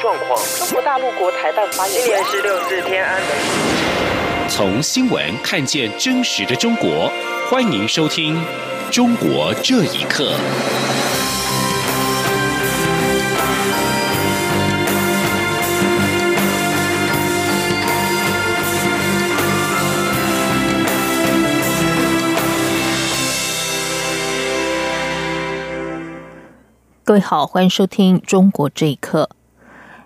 状况。中国大陆国台办发言人，今年是六四天安门。从新闻看见真实的中国，欢迎收听《中国这一刻》。各位好，欢迎收听《中国这一刻》。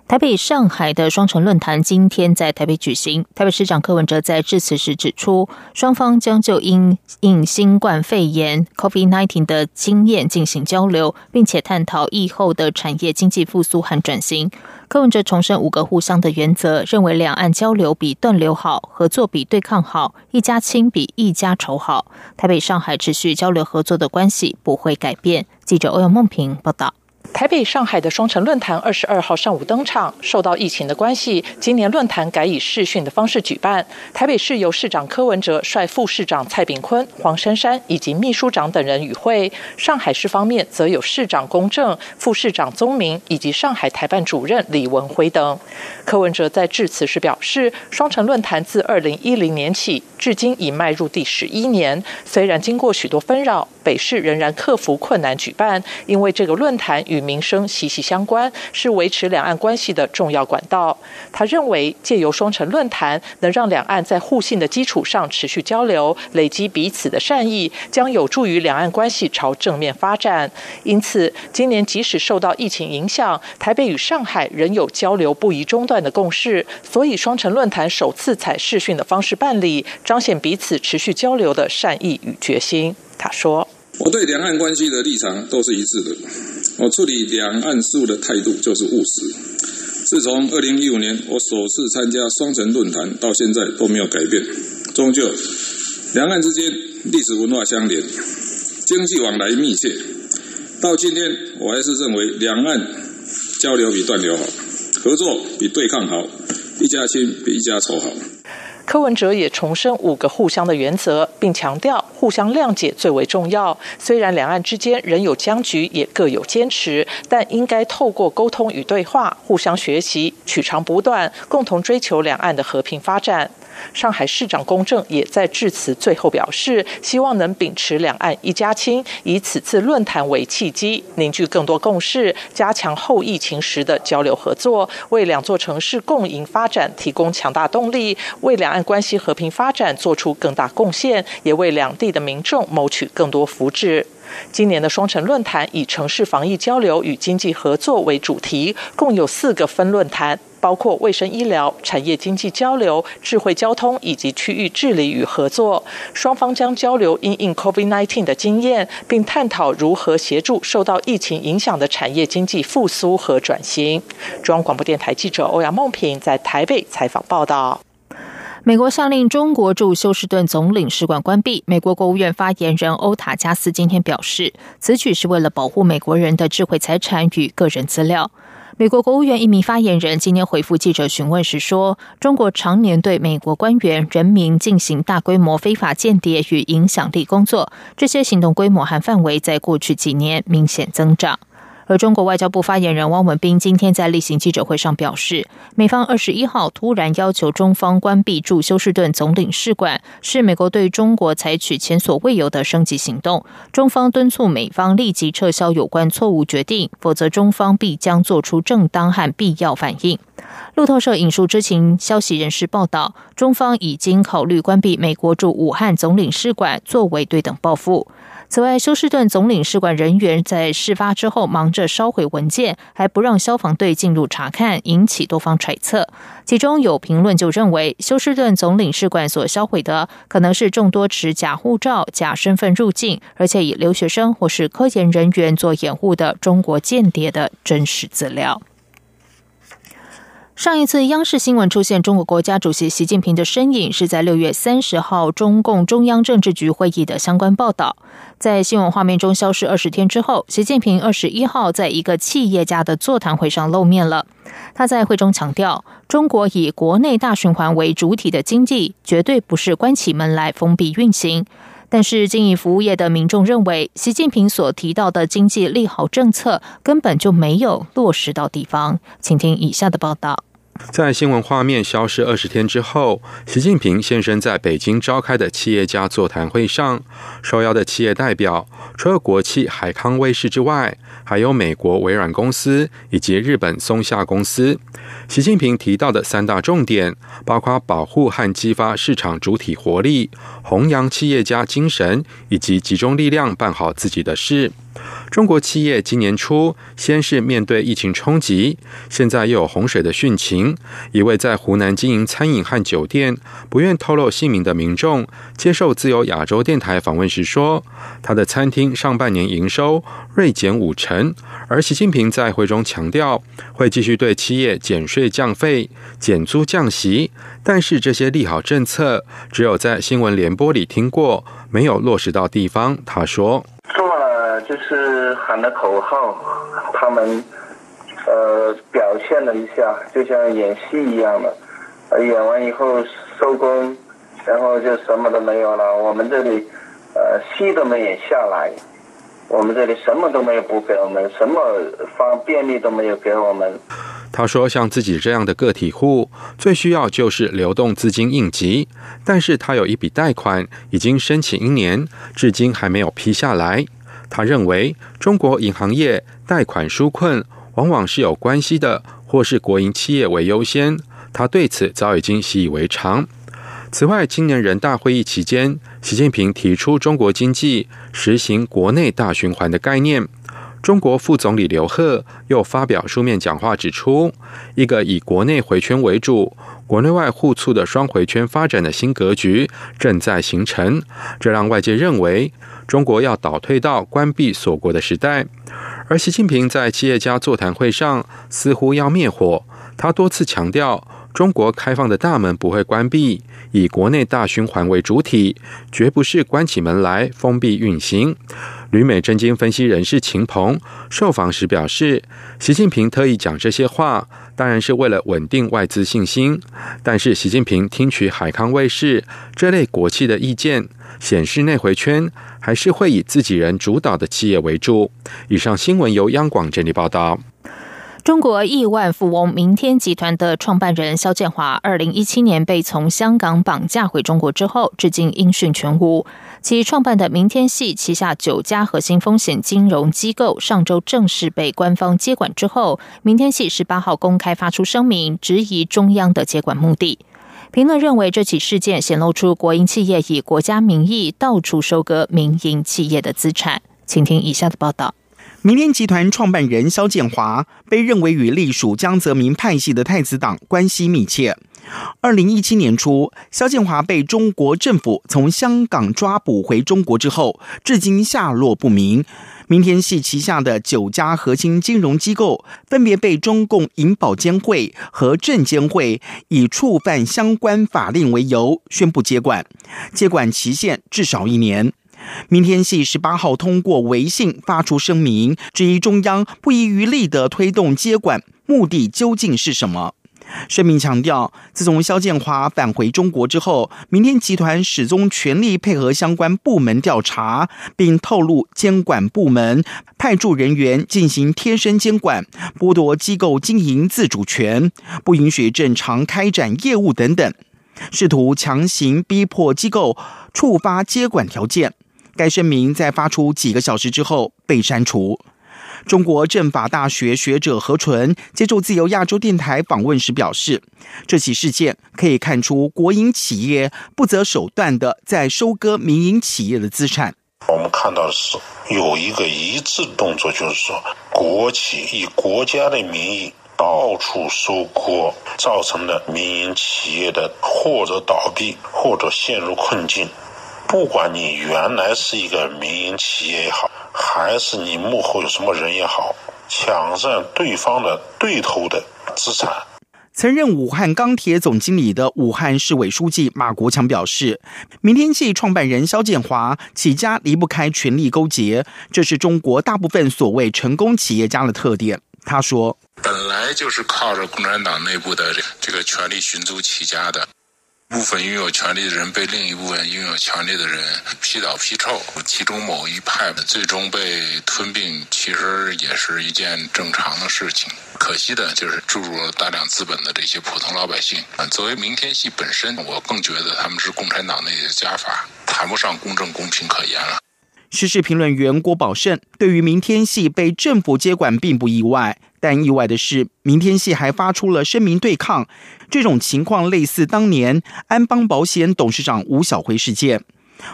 台北、上海的双城论坛今天在台北举行。台北市长柯文哲在致辞时指出，双方将就因应新冠肺炎 （COVID-19） 的经验进行交流，并且探讨疫后的产业经济复苏和转型。柯文哲重申五个互相的原则，认为两岸交流比断流好，合作比对抗好，一家亲比一家仇好。台北、上海持续交流合作的关系不会改变。记者欧阳梦平报道。台北、上海的双城论坛二十二号上午登场。受到疫情的关系，今年论坛改以视讯的方式举办。台北市由市长柯文哲率副市长蔡炳坤、黄珊珊以及秘书长等人与会。上海市方面则有市长龚正、副市长宗明以及上海台办主任李文辉等。柯文哲在致辞时表示，双城论坛自二零一零年起，至今已迈入第十一年。虽然经过许多纷扰，北市仍然克服困难举办，因为这个论坛与民生息息相关，是维持两岸关系的重要管道。他认为，借由双城论坛，能让两岸在互信的基础上持续交流，累积彼此的善意，将有助于两岸关系朝正面发展。因此，今年即使受到疫情影响，台北与上海仍有交流不宜中断的共识。所以，双城论坛首次采视讯的方式办理，彰显彼此持续交流的善意与决心。他说：“我对两岸关系的立场都是一致的。”我处理两岸事务的态度就是务实。自从二零一五年我首次参加双城论坛到现在都没有改变。终究，两岸之间历史文化相连，经济往来密切。到今天，我还是认为两岸交流比断流好，合作比对抗好，一家亲比一家仇好。柯文哲也重申五个互相的原则，并强调互相谅解最为重要。虽然两岸之间仍有僵局，也各有坚持，但应该透过沟通与对话，互相学习，取长补短，共同追求两岸的和平发展。上海市长龚正也在致辞最后表示，希望能秉持两岸一家亲，以此次论坛为契机，凝聚更多共识，加强后疫情时的交流合作，为两座城市共赢发展提供强大动力，为两岸关系和平发展做出更大贡献，也为两地的民众谋取更多福祉。今年的双城论坛以城市防疫交流与经济合作为主题，共有四个分论坛。包括卫生医疗、产业经济交流、智慧交通以及区域治理与合作。双方将交流因应 COVID-19 的经验，并探讨如何协助受到疫情影响的产业经济复苏和转型。中央广播电台记者欧阳梦平在台北采访报道。美国下令中国驻休斯顿总领事馆关闭。美国国务院发言人欧塔加斯今天表示，此举是为了保护美国人的智慧财产与个人资料。美国国务院一名发言人今天回复记者询问时说：“中国常年对美国官员、人民进行大规模非法间谍与影响力工作，这些行动规模和范围在过去几年明显增长。”而中国外交部发言人汪文斌今天在例行记者会上表示，美方二十一号突然要求中方关闭驻休斯顿总领事馆，是美国对中国采取前所未有的升级行动。中方敦促美方立即撤销有关错误决定，否则中方必将做出正当和必要反应。路透社引述知情消息人士报道，中方已经考虑关闭美国驻武汉总领事馆，作为对等报复。此外，休斯顿总领事馆人员在事发之后忙着烧毁文件，还不让消防队进入查看，引起多方揣测。其中有评论就认为，休斯顿总领事馆所销毁的可能是众多持假护照、假身份入境，而且以留学生或是科研人员做掩护的中国间谍的真实资料。上一次央视新闻出现中国国家主席习近平的身影，是在六月三十号中共中央政治局会议的相关报道。在新闻画面中消失二十天之后，习近平二十一号在一个企业家的座谈会上露面了。他在会中强调，中国以国内大循环为主体的经济，绝对不是关起门来封闭运行。但是，经营服务业的民众认为，习近平所提到的经济利好政策根本就没有落实到地方。请听以下的报道。在新闻画面消失二十天之后，习近平现身在北京召开的企业家座谈会上，受邀的企业代表除了国企海康威视之外，还有美国微软公司以及日本松下公司。习近平提到的三大重点，包括保护和激发市场主体活力，弘扬企业家精神，以及集中力量办好自己的事。中国企业今年初先是面对疫情冲击，现在又有洪水的汛情。一位在湖南经营餐饮和酒店、不愿透露姓名的民众，接受自由亚洲电台访问时说：“他的餐厅上半年营收锐减五成。”而习近平在会中强调，会继续对企业减税降费、减租降息，但是这些利好政策只有在新闻联播里听过，没有落实到地方。他说。就是喊了口号，他们呃表现了一下，就像演戏一样的，演完以后收工，然后就什么都没有了。我们这里呃戏都没演下来，我们这里什么都没有补给我们，什么方便利都没有给我们。他说：“像自己这样的个体户，最需要就是流动资金应急，但是他有一笔贷款已经申请一年，至今还没有批下来。”他认为，中国银行业贷款纾困往往是有关系的，或是国营企业为优先。他对此早已经习以为常。此外，今年人大会议期间，习近平提出中国经济实行国内大循环的概念。中国副总理刘鹤又发表书面讲话，指出一个以国内回圈为主、国内外互促的双回圈发展的新格局正在形成，这让外界认为。中国要倒退到关闭锁国的时代，而习近平在企业家座谈会上似乎要灭火。他多次强调，中国开放的大门不会关闭，以国内大循环为主体，绝不是关起门来封闭运行。旅美政经分析人士秦鹏受访时表示，习近平特意讲这些话，当然是为了稳定外资信心。但是，习近平听取海康卫视这类国企的意见，显示内回圈还是会以自己人主导的企业为主。以上新闻由央广整理报道。中国亿万富翁明天集团的创办人肖建华，二零一七年被从香港绑架回中国之后，至今音讯全无。其创办的明天系旗下九家核心风险金融机构，上周正式被官方接管之后，明天系十八号公开发出声明，质疑中央的接管目的。评论认为，这起事件显露出国营企业以国家名义到处收割民营企业的资产。请听以下的报道。明天集团创办人肖建华被认为与隶属江泽民派系的太子党关系密切。二零一七年初，肖建华被中国政府从香港抓捕回中国之后，至今下落不明。明天系旗下的九家核心金融机构，分别被中共银保监会和证监会以触犯相关法令为由宣布接管，接管期限至少一年。明天系十八号通过微信发出声明，质疑中央不遗余力的推动接管，目的究竟是什么？声明强调，自从肖建华返回中国之后，明天集团始终全力配合相关部门调查，并透露监管部门派驻人员进行贴身监管，剥夺机构经营自主权，不允许正常开展业务等等，试图强行逼迫机构触发接管条件。该声明在发出几个小时之后被删除。中国政法大学学者何纯接受自由亚洲电台访问时表示，这起事件可以看出国营企业不择手段的在收割民营企业的资产。我们看到的是有一个一致动作，就是说国企以国家的名义到处收割，造成了民营企业的或者倒闭或者陷入困境。不管你原来是一个民营企业也好，还是你幕后有什么人也好，抢占对方的对头的资产。曾任武汉钢铁总经理的武汉市委书记马国强表示，明天系创办人肖建华起家离不开权力勾结，这是中国大部分所谓成功企业家的特点。他说：“本来就是靠着共产党内部的这个权力寻租起家的。”部分拥有权力的人被另一部分拥有权力的人批倒批臭，其中某一派最终被吞并，其实也是一件正常的事情。可惜的就是注入了大量资本的这些普通老百姓。作为明天系本身，我更觉得他们是共产党内的家法，谈不上公正公平可言了。时事评论员郭宝胜对于明天系被政府接管并不意外，但意外的是，明天系还发出了声明对抗。这种情况类似当年安邦保险董事长吴小辉事件。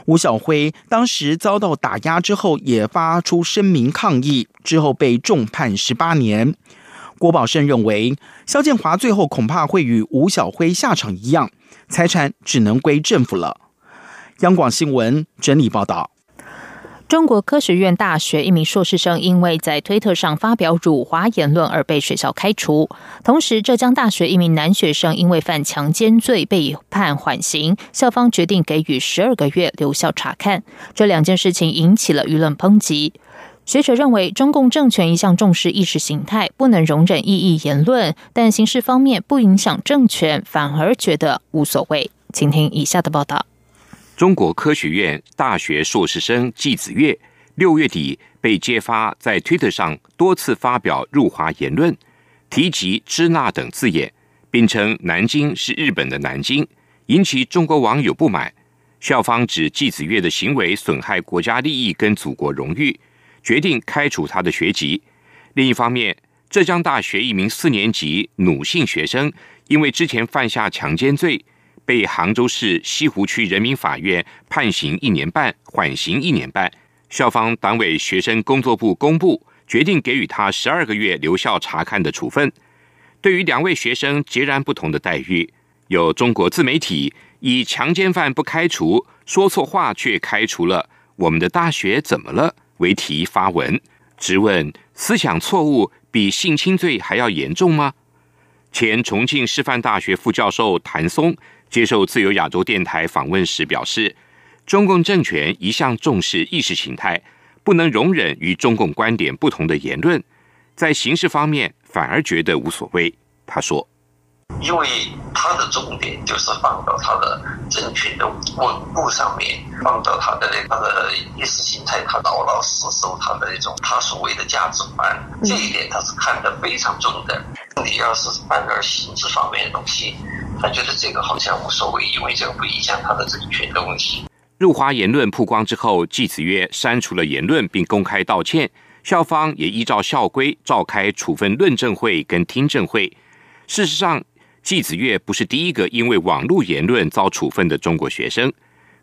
吴小辉当时遭到打压之后，也发出声明抗议，之后被重判十八年。郭宝胜认为，肖建华最后恐怕会与吴小辉下场一样，财产只能归政府了。央广新闻整理报道。中国科学院大学一名硕士生因为在推特上发表辱华言论而被学校开除。同时，浙江大学一名男学生因为犯强奸罪被判缓刑，校方决定给予十二个月留校察看。这两件事情引起了舆论抨击。学者认为，中共政权一向重视意识形态，不能容忍异议言论，但形式方面不影响政权，反而觉得无所谓。请听以下的报道。中国科学院大学硕士生季子月六月底被揭发在推特上多次发表入华言论，提及“支那”等字眼，并称南京是日本的南京，引起中国网友不满。校方指季子月的行为损害国家利益跟祖国荣誉，决定开除他的学籍。另一方面，浙江大学一名四年级女性学生因为之前犯下强奸罪。被杭州市西湖区人民法院判刑一年半，缓刑一年半。校方党委学生工作部公布决定，给予他十二个月留校察看的处分。对于两位学生截然不同的待遇，有中国自媒体以“强奸犯不开除，说错话却开除了，我们的大学怎么了”为题发文，质问：思想错误比性侵罪还要严重吗？前重庆师范大学副教授谭松。接受自由亚洲电台访问时表示，中共政权一向重视意识形态，不能容忍与中共观点不同的言论，在形式方面反而觉得无所谓。他说：“因为他的重点就是放到他的政权的稳固上面，放到他的他的意识形态，他老老实守他的那种他所谓的价值观，这一点他是看得非常重的。你要是办点形式方面的东西。”他觉得这个好像无所谓，因为这个不影响他的政权的问题。入华言论曝光之后，季子曰删除了言论并公开道歉，校方也依照校规召开处分论证会跟听证会。事实上，季子月不是第一个因为网络言论遭处分的中国学生。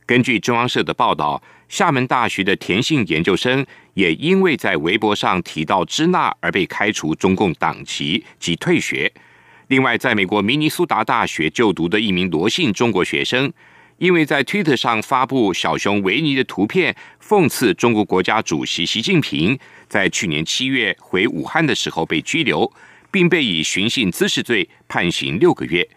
根据中央社的报道，厦门大学的田姓研究生也因为在微博上提到支那而被开除中共党籍及退学。另外，在美国明尼苏达大学就读的一名罗姓中国学生，因为在推特上发布小熊维尼的图片，讽刺中国国家主席习近平，在去年七月回武汉的时候被拘留，并被以寻衅滋事罪判刑六个月。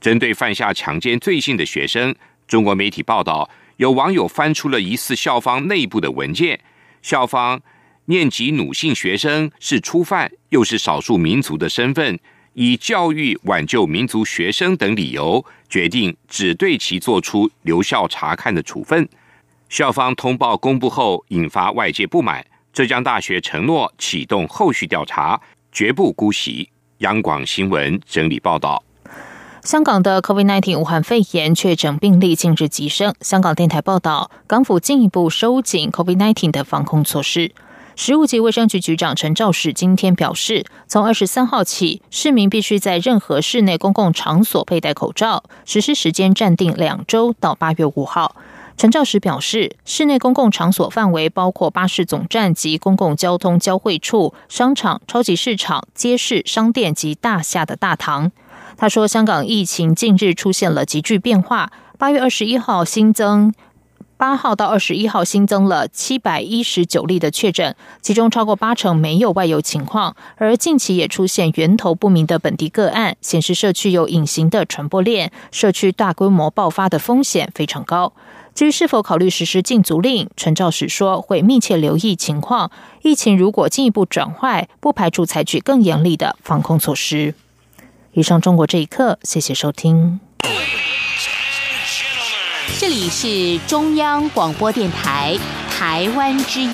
针对犯下强奸罪行的学生，中国媒体报道，有网友翻出了疑似校方内部的文件，校方念及女性学生是初犯，又是少数民族的身份。以教育挽救民族学生等理由，决定只对其作出留校察看的处分。校方通报公布后，引发外界不满。浙江大学承诺启动后续调查，绝不姑息。央广新闻整理报道。香港的 COVID-19 武汉肺炎确诊病例近日急升。香港电台报道，港府进一步收紧 COVID-19 的防控措施。食物及卫生局局长陈肇始今天表示，从二十三号起，市民必须在任何室内公共场所佩戴口罩，实施时间暂定两周到八月五号。陈肇始表示，室内公共场所范围包括巴士总站及公共交通交汇处、商场、超级市场、街市、商店及大厦的大堂。他说，香港疫情近日出现了急剧变化，八月二十一号新增。八号到二十一号新增了七百一十九例的确诊，其中超过八成没有外游情况，而近期也出现源头不明的本地个案，显示社区有隐形的传播链，社区大规模爆发的风险非常高。至于是否考虑实施禁足令，陈肇始说会密切留意情况，疫情如果进一步转坏，不排除采取更严厉的防控措施。以上中国这一刻，谢谢收听。这里是中央广播电台台湾之音